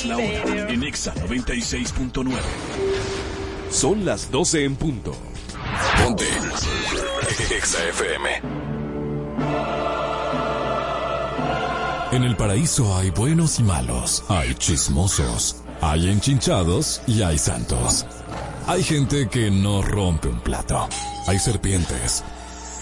Es la hora en Exa 96.9. Son las 12 en punto. Ponte. Exa FM. En el paraíso hay buenos y malos, hay chismosos, hay enchinchados y hay santos. Hay gente que no rompe un plato. Hay serpientes.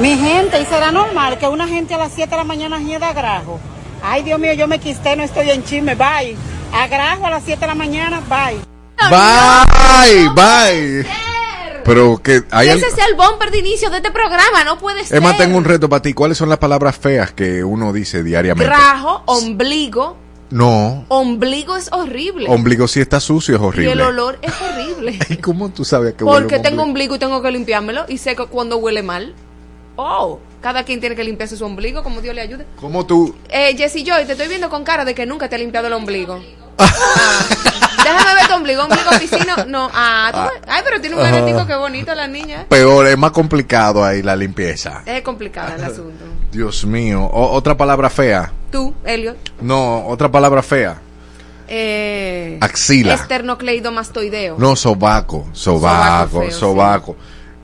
Mi gente, ¿y será normal que una gente a las 7 de la mañana hieda grajo? Ay, Dios mío, yo me quisté, no estoy en chisme, bye. A grajo a las 7 de la mañana, bye. Bye, bye. Pero que hay Ese al- es el bumper de inicio de este programa, no puede ser. Emma, tengo un reto para ti. ¿Cuáles son las palabras feas que uno dice diariamente? Grajo, ombligo. No, Ombligo es horrible. ombligo si está sucio es y horrible. el olor es horrible. ¿Y cómo tú sabes que huele Porque tengo ombligo? ombligo y tengo que limpiármelo y sé que cuando huele mal. Oh, cada quien tiene que limpiarse su ombligo como Dios le ayude. ¿Cómo tú? Eh, Jessy Joy, te estoy viendo con cara de que nunca te ha limpiado el ombligo. Ah, déjame ver tu ombligo, ombligo piscino. No, ah, tú ves. Ay, pero tiene un Ajá. garetico que bonito la niña. Peor, es más complicado ahí la limpieza. Es complicado el asunto. Dios mío. O- otra palabra fea. Tú, Elliot. No, otra palabra fea. Eh, Axila. Esternocleidomastoideo. No, sobaco. Sobaco Sobaco, feo, sobaco.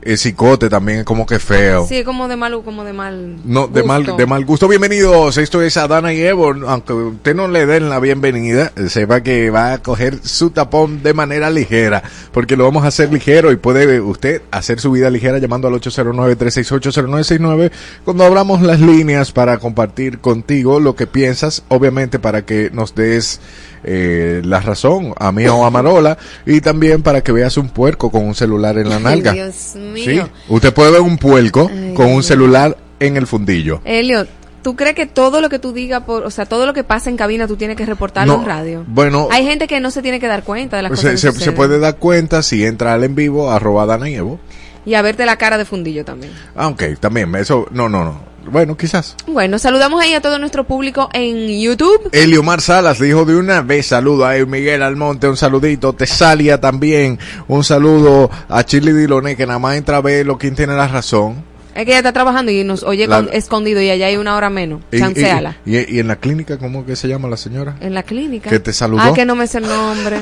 El cicote también es como que feo. Sí, como de mal, como de mal. No, de mal, de mal gusto. Bienvenidos, esto es Adana y Evo. Aunque usted no le den la bienvenida, sepa que va a coger su tapón de manera ligera, porque lo vamos a hacer ligero y puede usted hacer su vida ligera llamando al 809-368-0969 cuando abramos las líneas para compartir contigo lo que piensas, obviamente para que nos des eh, la razón a mí o a Marola y también para que veas un puerco con un celular en la nalga. Dios mío. Sí, usted puede ver un puerco Ay, con un celular en el fundillo. Elliot, ¿tú crees que todo lo que tú digas, por, o sea, todo lo que pasa en cabina tú tienes que reportarlo No, en radio? bueno- Hay gente que no se tiene que dar cuenta de las Se, cosas que se- puede dar cuenta si entra al en vivo, arroba Dana y Evo. Y a verte la cara de fundillo también. Ah, ok, también, eso, no, no, no. Bueno, quizás. Bueno, saludamos ahí a todo nuestro público en YouTube. Eliomar Salas dijo de una vez saludo a Miguel Almonte, un saludito, Tesalia también, un saludo a Chili Diloné, que nada más entra a ver lo quien tiene la razón. Es que ella está trabajando y nos oye La- con- escondido y allá hay una hora menos. Y, Chanceala. y- y- y en la clínica, ¿cómo que se llama la señora? En la clínica. ¿Que te saludó? Ah, que no me sé el nombre.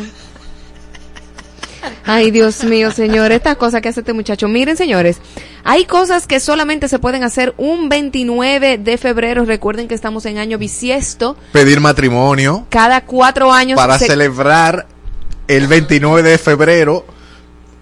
Ay, Dios mío, señor, estas cosas que hace este muchacho. Miren, señores, hay cosas que solamente se pueden hacer un 29 de febrero. Recuerden que estamos en año bisiesto. Pedir matrimonio Cada cuatro años para se- celebrar el 29 de febrero.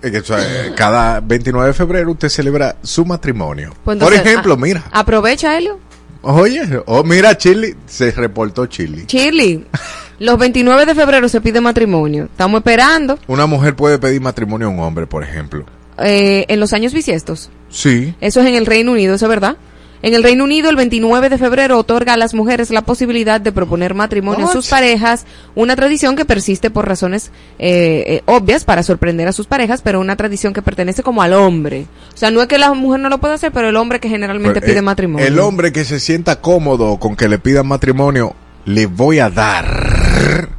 eh, eh, cada 29 de febrero usted celebra su matrimonio. Pues Por ejemplo, mira, Aprovecha, Helio. oye, oh, mira, Chili, se reportó Chili. Shirley, los 29 de febrero se pide matrimonio. Estamos esperando Una mujer puede pedir matrimonio a un hombre, por ejemplo. eh, en los años bisiestos. Sí. Eso es en el Reino Unido, ¿eso es verdad? En el Reino Unido, el 29 de febrero otorga a las mujeres la posibilidad de proponer matrimonio a sus parejas, una tradición que persiste por razones eh, eh, obvias para sorprender a sus parejas, pero una tradición que pertenece como al hombre. O sea, no es que la mujer no lo pueda hacer, pero el hombre que generalmente Pero, pide eh, matrimonio. El hombre que se sienta cómodo con que le pidan matrimonio, le voy a dar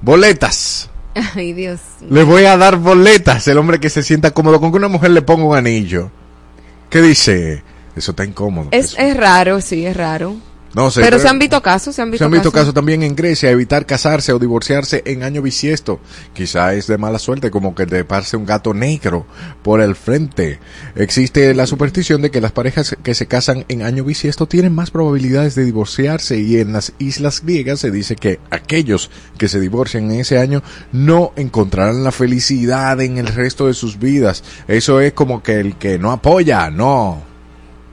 boletas. Ay, Dios. Le voy a dar boletas. El hombre que se sienta cómodo con que una mujer le ponga un anillo. ¿Qué dice? Eso está incómodo. Es, es raro, sí, es raro. No sé, pero se han visto casos, se han visto, Se han visto casos también en Grecia, evitar casarse o divorciarse en año bisiesto. Quizá es de mala suerte, como que te pase un gato negro por el frente. Existe la superstición de que las parejas que se casan en año bisiesto tienen más probabilidades de divorciarse y en las islas griegas se dice que aquellos que se divorcian en ese año no encontrarán la felicidad en el resto de sus vidas. Eso es como que el que no apoya, no.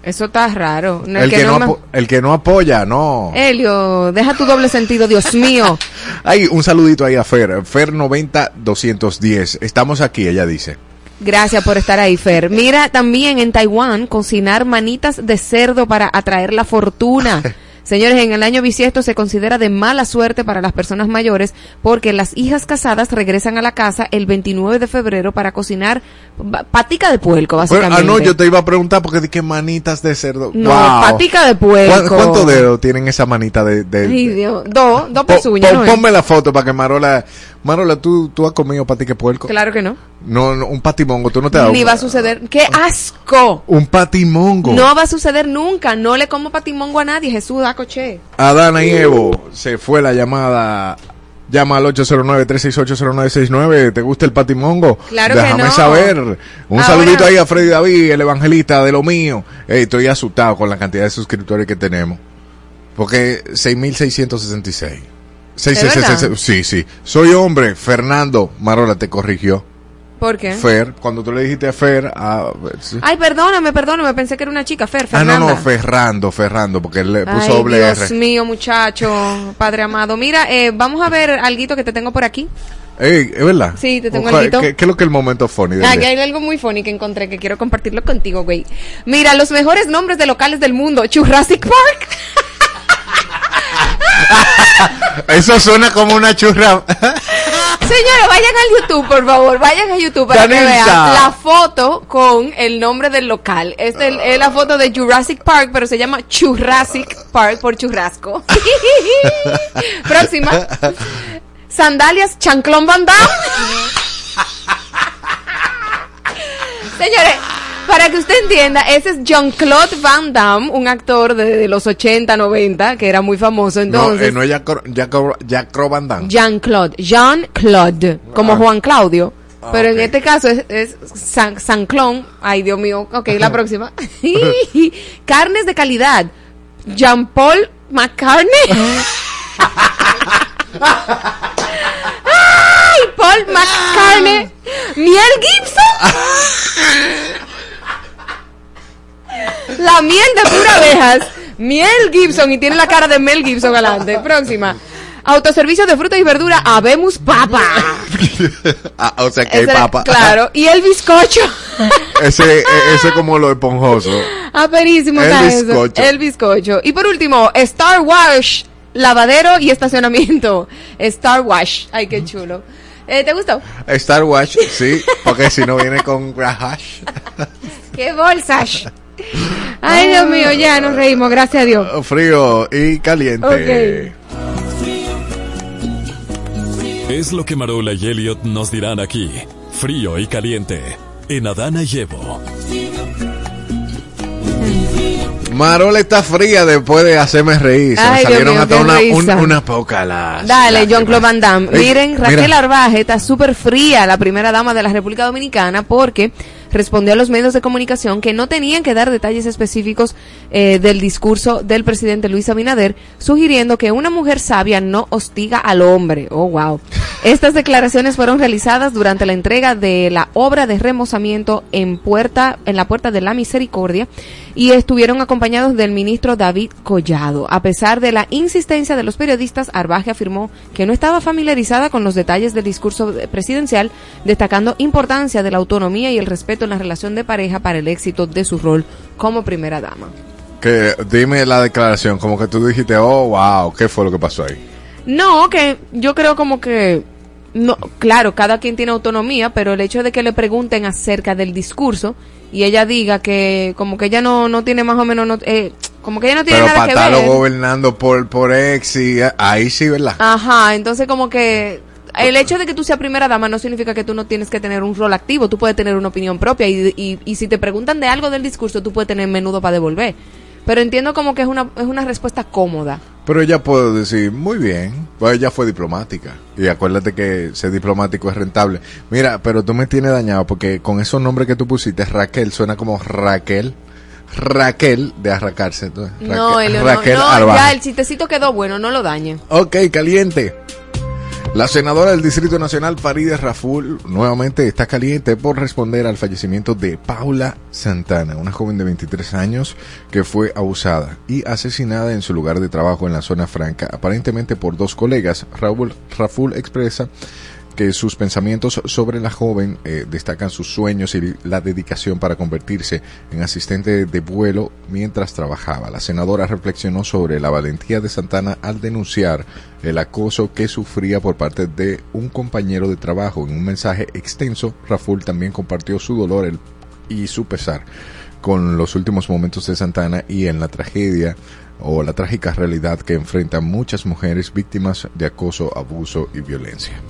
Eso está raro. No, El que, no, apo- el que no apoya, no. Elio, deja tu doble sentido, Dios mío. Ay, un saludito ahí a Fer. Fer 90210. Estamos aquí, ella dice. Gracias por estar ahí, Fer. Mira, también en Taiwán, cocinar manitas de cerdo para atraer la fortuna. Señores, en el año bisiesto se considera de mala suerte para las personas mayores porque las hijas casadas regresan a la casa el 29 de febrero para cocinar patica de puerco, Bueno, básicamente. ah, no, yo te iba a preguntar porque dije manitas de cerdo. No, Wow. patica de ¿Cuán- puerco. ¿Cuántos dedos tienen esa manita de...? de- Ay, de- Dios. Dos, dos Po- pezuñas, ¿no es? ponme la foto para que Marola... Marola, ¿tú, tú has comido patica de puerco? Claro que no. No, no, un patimongo, tú no te has dado... Ni va a suceder. ¡Qué asco! Un patimongo. No va a suceder nunca. No le como patimongo a nadie. Jesús, da coche. Adana y Evo, se fue la llamada. Llama al 809-368-0969. ¿Te gusta el patimongo? Claro que Déjame no. saber. Un Ahora- saludito ahí a Freddy David, el evangelista de lo mío. Ey, estoy asustado con la cantidad de suscriptores que tenemos. Porque 6.666. Seis- ¿De seis- seis- verdad? seis- Sí, sí. Soy hombre. Fernando Marola te corrigió. ¿Por qué? Fer, cuando tú le dijiste a Fer, a- sí. Ay, perdóname, perdóname. Pensé que era una chica, Fer, ah, no, no, Ferrando, Ferrando, porque él le puso Ay, doble Dios R. mío, muchacho, padre amado. Mira, eh, vamos a ver alguito que te tengo por aquí. Ey, ¿es verdad? Sí, te tengo Ojalá- alguito. ¿Qué, qué es lo que el momento funny Aquí día? hay algo muy funny que encontré que quiero compartirlo contigo, güey. Mira, los mejores nombres de locales del mundo. Jurassic Park. Eso suena como una churra. Señores, vayan al YouTube, por favor. Vayan a YouTube para que Danilza. vean la foto con el nombre del local. Esta es, es la foto de Jurassic Park, pero se llama Jurassic Park por churrasco. Próxima. Sandalias Chanclón Van Damme. Señores, para que usted entienda, ese es Jean-Claude Van Damme, un actor de, de los 80, 90, que era muy famoso no, entonces. eh, no es Jack Van Damme. Jean-Claude, Jean-Claude, como Ah. Juan Claudio. Ah, Pero en este caso es, es San, Sanclón. Ay, Dios mío. Ok, la próxima. Carnes de calidad. Jean-Paul McCartney. Ay, Paul McCartney. Miel Gibson. La miel de pura abejas. Miel Gibson y tiene la cara de Mel Gibson adelante. Próxima. Autoservicio de fruta y verdura. Habemos papa. Ah, o sea que hay papa. Claro. Y el bizcocho. ese, eh, ese es como lo esponjoso. Aperísimo El está eso. bizcocho. El bizcocho. Y por último, Star Wash. Lavadero y estacionamiento. Star Wash. Ay, qué chulo. Eh, ¿Te gustó? Star Watch, sí, porque si no viene con hash. ¡Qué bolsas! Ay, Dios mío, ya nos reímos, gracias a Dios. Frío y caliente. Ok. Es lo que Marola y Elliot nos dirán aquí. Frío y caliente. En Adana y Evo. Marola está fría después de hacerme reír. Se me Ay, Dios salieron mío, hasta una, un- una poca las. Dale. John Claude Van Damme. Ey, Miren, Raquel mira. Arbaje está súper fría, la primera dama de la República Dominicana, porque respondió a los medios de comunicación que no tenían que dar detalles específicos eh, del discurso del presidente Luis Abinader, sugiriendo que una mujer sabia no hostiga al hombre. Oh, wow. Estas declaraciones fueron realizadas durante la entrega de la obra de remozamiento en puerta, en la Puerta de la Misericordia, y estuvieron acompañados del ministro David Collado. A pesar de la insistencia de los periodistas, Arbaje afirmó que no estaba familiarizada con los detalles del discurso presidencial, destacando importancia de la autonomía y el respeto en la relación de pareja para el éxito de su rol como primera dama. Que dime la declaración, como que tú dijiste, oh, wow, ¿qué fue lo que pasó ahí? No, que yo creo como que no, claro, cada quien tiene autonomía, pero el hecho de que le pregunten acerca del discurso y ella diga que como que ella no, no tiene más o menos, no, eh, como que ella no tiene Pero nada que ver. gobernando por, por ex y ahí sí, ¿verdad? Ajá, entonces como que el hecho de que tú seas primera dama no significa que tú no tienes que tener un rol activo, tú puedes tener una opinión propia y, y, y si te preguntan de algo del discurso, tú puedes tener menudo para devolver. Pero entiendo como que es una, es una respuesta cómoda. Pero ella puede decir, muy bien, pues ella fue diplomática. Y acuérdate que ser diplomático es rentable. Mira, pero tú me tienes dañado porque con esos nombres que tú pusiste, Raquel, suena como Raquel. Raquel de arracarse. entonces, no, Raquel, no, Raquel no, ya el chistecito quedó bueno, no lo dañe. Ok, caliente. La senadora del Distrito Nacional, Farideh Raful, nuevamente está caliente por responder al fallecimiento de Paula Santana, una joven de 23 años que fue abusada y asesinada en su lugar de trabajo en la zona franca, aparentemente por dos colegas. Raúl Raful expresa que sus pensamientos sobre la joven eh, destacan sus sueños y la dedicación para convertirse en asistente de vuelo mientras trabajaba. La senadora reflexionó sobre la valentía de Santana al denunciar el acoso que sufría por parte de un compañero de trabajo. En un mensaje extenso, Raful también compartió su dolor y su pesar con los últimos momentos de Santana y en la tragedia o la trágica realidad que enfrentan muchas mujeres víctimas de acoso, abuso y violencia.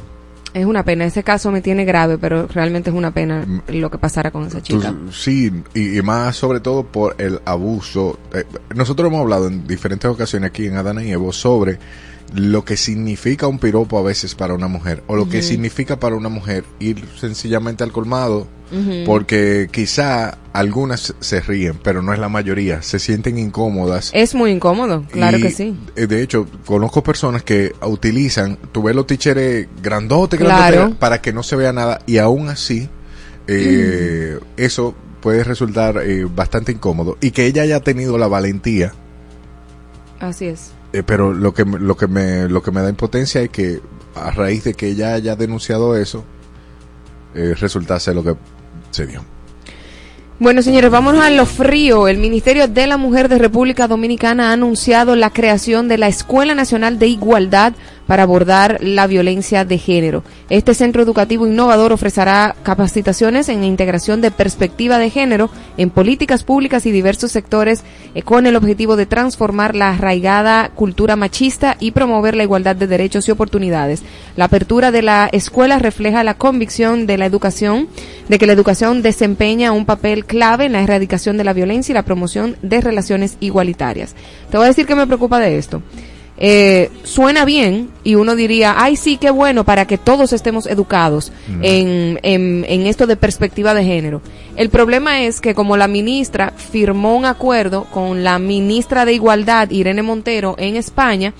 Es una pena, ese caso me tiene grave, pero realmente es una pena lo que pasara con esa chica. sí, y, y más sobre todo por el abuso. Eh, nosotros hemos hablado en diferentes ocasiones aquí en Adana y Evo sobre lo que significa un piropo a veces para una mujer, o lo que significa para una mujer ir sencillamente al colmado, porque quizá algunas se ríen, pero no es la mayoría, se sienten incómodas. Es muy incómodo, claro Y, que sí. eh, De hecho, conozco personas que utilizan, tú ves los ticheres grandotes, Claro. grandotes, para que no se vea nada, y aún así, eh, eso puede resultar eh, bastante incómodo. Y que ella haya tenido la valentía, Así es. Eh, pero lo que, lo, que me, lo que me da impotencia es que a raíz de que ella haya denunciado eso, eh, resultase lo que se dio. Bueno, señores, vámonos a lo frío. El Ministerio de la Mujer de República Dominicana ha anunciado la creación de la Escuela Nacional de Igualdad para abordar la violencia de género. Este centro educativo innovador ofrecerá capacitaciones en integración de perspectiva de género en políticas públicas y diversos sectores eh, con el objetivo de transformar la arraigada cultura machista y promover la igualdad de derechos y oportunidades. La apertura de la escuela refleja la convicción de la educación de que la educación desempeña un papel clave en la erradicación de la violencia y la promoción de relaciones igualitarias. Te voy a decir que me preocupa de esto. Eh, suena bien y uno diría, ay sí, qué bueno para que todos estemos educados en, en, en esto de perspectiva de género. El problema es que como la ministra firmó un acuerdo con la ministra de Igualdad, Irene Montero, en España,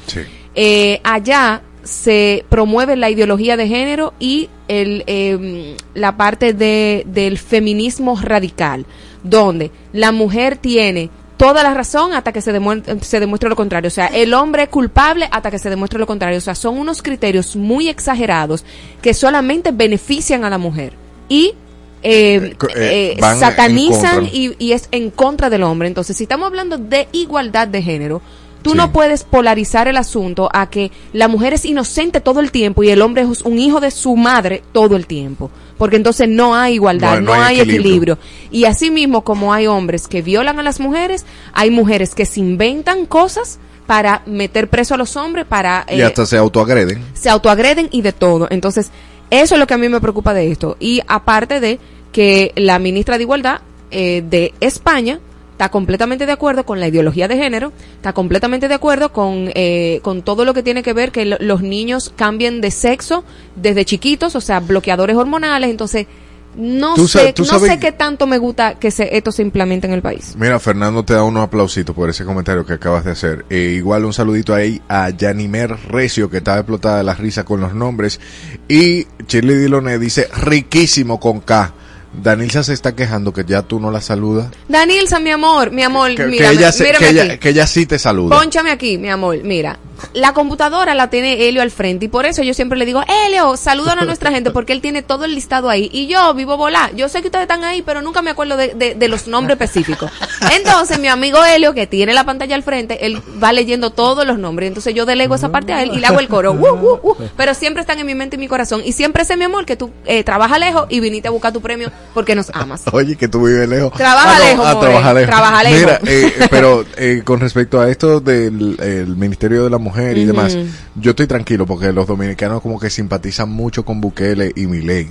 eh, allá se promueve la ideología de género y el, eh, la parte de, del feminismo radical, donde la mujer tiene toda la razón hasta que se, demuestre, se demuestre lo contrario. O sea, el hombre es culpable hasta que se demuestre lo contrario. O sea, son unos criterios muy exagerados que solamente benefician a la mujer y eh, eh, eh, van en satanizan y, y es en contra del hombre. Entonces, si estamos hablando de igualdad de género, tú no puedes polarizar el asunto a que la mujer es inocente todo el tiempo y el hombre es un hijo de su madre todo el tiempo. Porque entonces no hay igualdad, No- no, no hay hay equilibrio. equilibrio. Y así mismo como hay hombres que violan a las mujeres, hay mujeres que se inventan cosas para meter preso a los hombres, para... y eh, hasta se autoagreden. se autoagreden y de todo. Entonces, eso es lo que a mí me preocupa de esto. Y aparte de que la ministra de Igualdad eh, de España está completamente de acuerdo con la ideología de género, está completamente de acuerdo con, eh, con todo lo que tiene que ver que lo- los niños cambien de sexo desde chiquitos, o sea, bloqueadores hormonales. Entonces, no Tú sé, tú no sabes sé qué tanto me gusta que se, esto se implemente en el país. Mira, Fernando te da unos aplausitos por ese comentario que acabas de hacer. E igual un saludito ahí a Yanimer Recio, que estaba explotada de la risa con los nombres. Y Shirley Diloné dice, riquísimo con K. Danilza se está quejando que ya tú no la saludas. Danilza, mi amor, mi amor, Que, que mírame, ella, se- mírame que, ella, aquí. que ella sí te saluda. Pónchame aquí, mi amor, mira. La computadora la tiene Helio al frente y por eso yo siempre le digo, Helio, saludan a nuestra gente porque él tiene todo el listado ahí y yo vivo volar. Yo sé que ustedes están ahí, pero nunca me acuerdo de, de- de los nombres específicos. Entonces mi amigo Helio, que tiene la pantalla al frente, él va leyendo todos los nombres. Entonces yo delego esa parte a él y le hago el coro. "Uh, uh, uh", pero siempre están en mi mente y mi corazón. Y siempre sé, mi amor, que tú eh, trabajas lejos y viniste a buscar tu premio porque nos amas. Oye, que tú vives lejos. Trabaja lejos, ah, more. trabaja lejos. Trabaja lejos. Mira, eh, pero eh, con respecto a esto del el Ministerio de la Mujer y demás, yo estoy tranquilo porque los dominicanos como que simpatizan mucho con Bukele y Milei.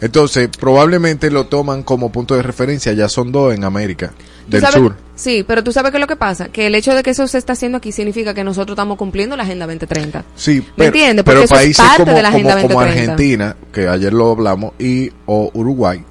Entonces, probablemente lo toman como punto de referencia, ya son dos en América ¿Tú del sabes- sur. Sí, pero tú sabes qué es lo que pasa, que el hecho de que eso se está haciendo aquí significa que nosotros estamos cumpliendo la Agenda 2030. Sí, ¿Me pero, entiendes? pero es países parte como, de la Agenda como, como 2030. Argentina, que ayer lo hablamos, y o Uruguay,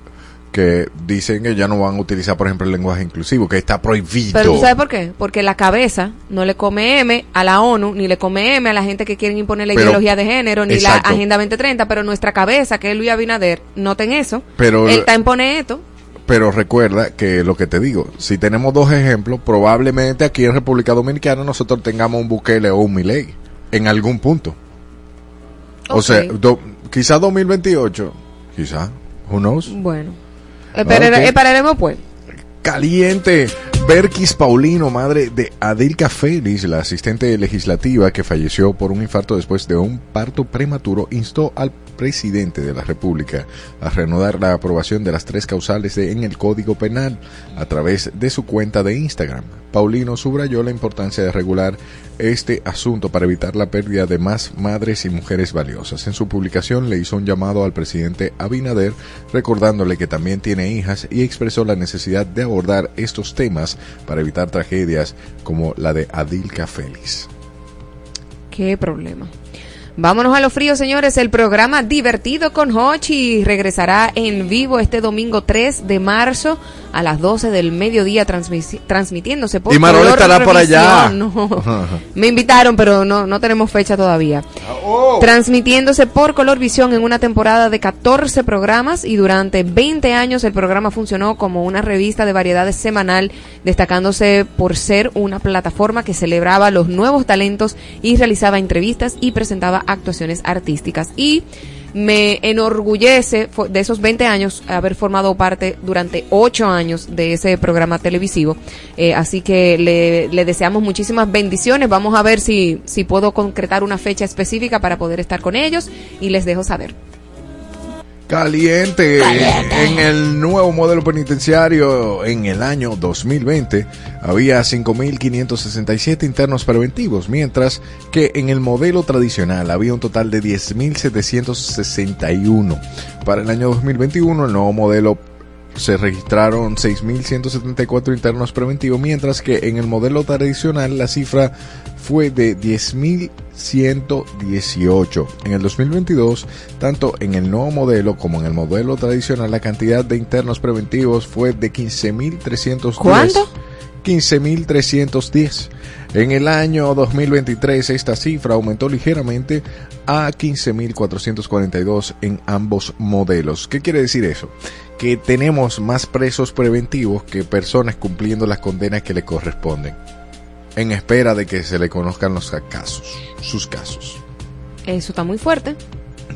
que dicen que ya no van a utilizar, por ejemplo, el lenguaje inclusivo, que está prohibido. Pero tú sabes por qué? Porque la cabeza no le come M a la ONU, ni le come M a la gente que quieren imponer la Pero- ideología de género, ni exacto. la Agenda 2030, pero nuestra cabeza, que es Luis Abinader, noten eso. Pero- Él está en pone esto. Pero recuerda que lo que te digo, si tenemos dos ejemplos, probablemente aquí en República Dominicana nosotros tengamos un Bukele o un Milei en algún punto. O sea, do- quizá 2028, quizá, who knows. Bueno. Esperare-. Esperaremos pues. Caliente. Berkis Paulino, madre de Adilka Félix, la asistente legislativa que falleció por un infarto después de un parto prematuro, instó al presidente de la República a reanudar la aprobación de las tres causales de- en el Código Penal a través de su cuenta de Instagram. Paulino subrayó la importancia de regular este asunto para evitar la pérdida de más madres y mujeres valiosas. En su publicación le hizo un llamado al presidente Abinader recordándole que también tiene hijas y expresó la necesidad de abordar estos temas para evitar tragedias como la de Adilka Félix. Qué problema. Vámonos a lo frío, señores. El programa Divertido con Hochi regresará en vivo este domingo 3 de marzo a las 12 del mediodía transmitiéndose por Y Marol estará por allá. No. Me invitaron, pero no, no tenemos fecha todavía. Transmitiéndose por Color Visión en una temporada de 14 programas y durante 20 años el programa funcionó como una revista de variedades semanal, destacándose por ser una plataforma que celebraba los nuevos talentos y realizaba entrevistas y presentaba actuaciones artísticas. Y me enorgullece de esos 20 años haber formado parte durante 8 años de ese programa televisivo. Eh, así que le, le deseamos muchísimas bendiciones. Vamos a ver si, si puedo concretar una fecha específica para poder estar con ellos y les dejo saber. Caliente. En el nuevo modelo penitenciario en el año 2020 había 5.567 internos preventivos, mientras que en el modelo tradicional había un total de 10.761. Para el año 2021 el nuevo modelo se registraron 6.174 internos preventivos, mientras que en el modelo tradicional la cifra fue de 10.118. En el 2022, tanto en el nuevo modelo como en el modelo tradicional, la cantidad de internos preventivos fue de 15.310. ¿Cuánto? 15.310. En el año 2023 esta cifra aumentó ligeramente a 15.442 en ambos modelos. ¿Qué quiere decir eso? Que tenemos más presos preventivos que personas cumpliendo las condenas que le corresponden, en espera de que se le conozcan los casos, sus casos. Eso está muy fuerte.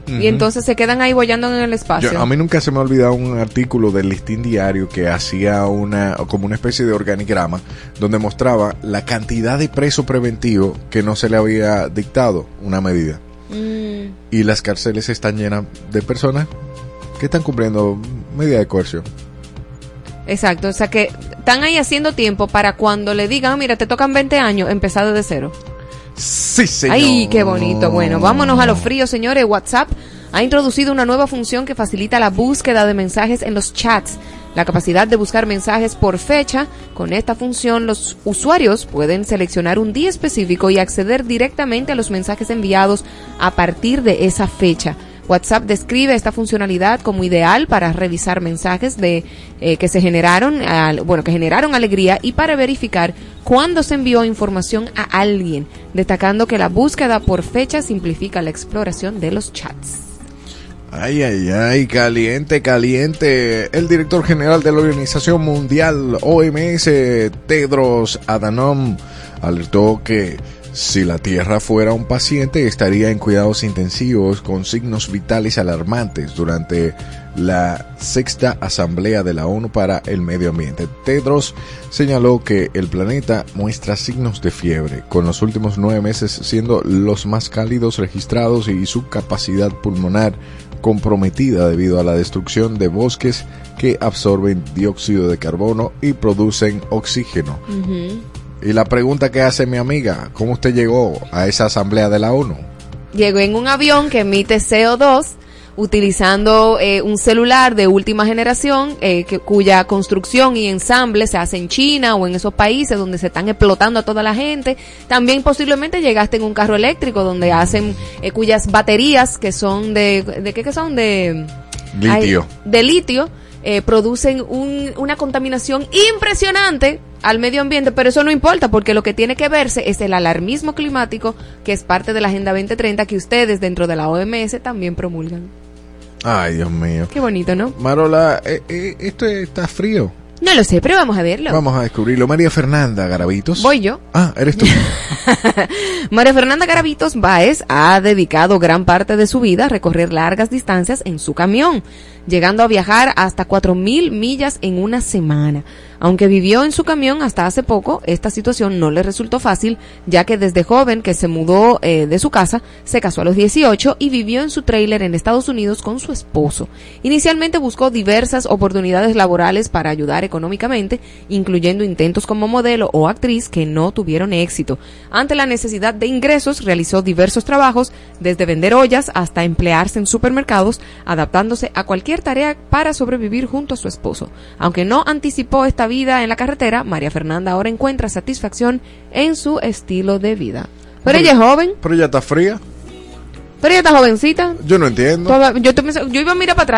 Y entonces se quedan ahí bollando en el espacio. Yo- a mí nunca se me ha olvidado un artículo del listín diario que hacía una como una especie de organigrama donde mostraba la cantidad de preso preventivo que no se le había dictado una medida Mm, y las cárceles están llenas de personas que están cumpliendo medida de coerción. exacto. O sea que están ahí haciendo tiempo para cuando le digan, "Ah, mira, te tocan 20 años, empezar desde cero. Sí, señor. Ay, qué bonito. Bueno, vámonos a los fríos, señores. WhatsApp ha introducido una nueva función que facilita la búsqueda de mensajes en los chats. La capacidad de buscar mensajes por fecha. Con esta función, los usuarios pueden seleccionar un día específico y acceder directamente a los mensajes enviados a partir de esa fecha. WhatsApp describe esta funcionalidad como ideal para revisar mensajes de eh, que se generaron, bueno, que generaron alegría y para verificar cuándo se envió información a alguien, destacando que la búsqueda por fecha simplifica la exploración de los chats. Ay, ay, ay, caliente, caliente. El director general de la Organización Mundial OMS, Tedros Adhanom, alertó que Si la Tierra fuera un paciente, estaría en cuidados intensivos con signos vitales alarmantes durante la sexta Asamblea de la ONU para el Medio Ambiente. Tedros señaló que el planeta muestra signos de fiebre, con los últimos nueve meses siendo los más cálidos registrados y su capacidad pulmonar comprometida debido a la destrucción de bosques que absorben dióxido de carbono y producen oxígeno. Y la pregunta que hace mi amiga, ¿cómo usted llegó a esa asamblea de la ONU? Llegó en un avión que emite CO2 utilizando eh, un celular de última generación eh, que, cuya construcción y ensamble se hace en China o en esos países donde se están explotando a toda la gente. También posiblemente llegaste en un carro eléctrico donde hacen eh, cuyas baterías que son de de qué que son de Litio. ay, de litio eh, producen un- una contaminación impresionante al medio ambiente, pero eso no importa porque lo que tiene que verse es el alarmismo climático que es parte de la Agenda 2030 que ustedes dentro de la OMS también promulgan. Ay, Dios mío. Qué bonito, ¿no? Marola, eh, eh, esto está frío. No lo sé, pero vamos a verlo. Vamos a descubrirlo. María Fernanda Garavitos. Voy yo. Ah, eres tú. María Fernanda Garavitos Báez ha dedicado gran parte de su vida a recorrer largas distancias en su camión, llegando a viajar hasta 4.000 millas en una semana. Aunque vivió en su camión hasta hace poco, esta situación no le resultó fácil, ya que desde joven que se mudó eh, de su casa, se casó a los 18 y vivió en su tráiler en Estados Unidos con su esposo. Inicialmente buscó diversas oportunidades laborales para ayudar económicamente, incluyendo intentos como modelo o actriz que no tuvieron éxito. Ante la necesidad de ingresos, realizó diversos trabajos, desde vender ollas hasta emplearse en supermercados, adaptándose a cualquier tarea para sobrevivir junto a su esposo. Aunque no anticipó esta vida en la carretera, María Fernanda ahora encuentra satisfacción en su estilo de vida. Pero ella es joven, Pero ya está fría. pero ella está jovencita. Yo no entiendo. Toda- yo, te yo iba a mirar para atrás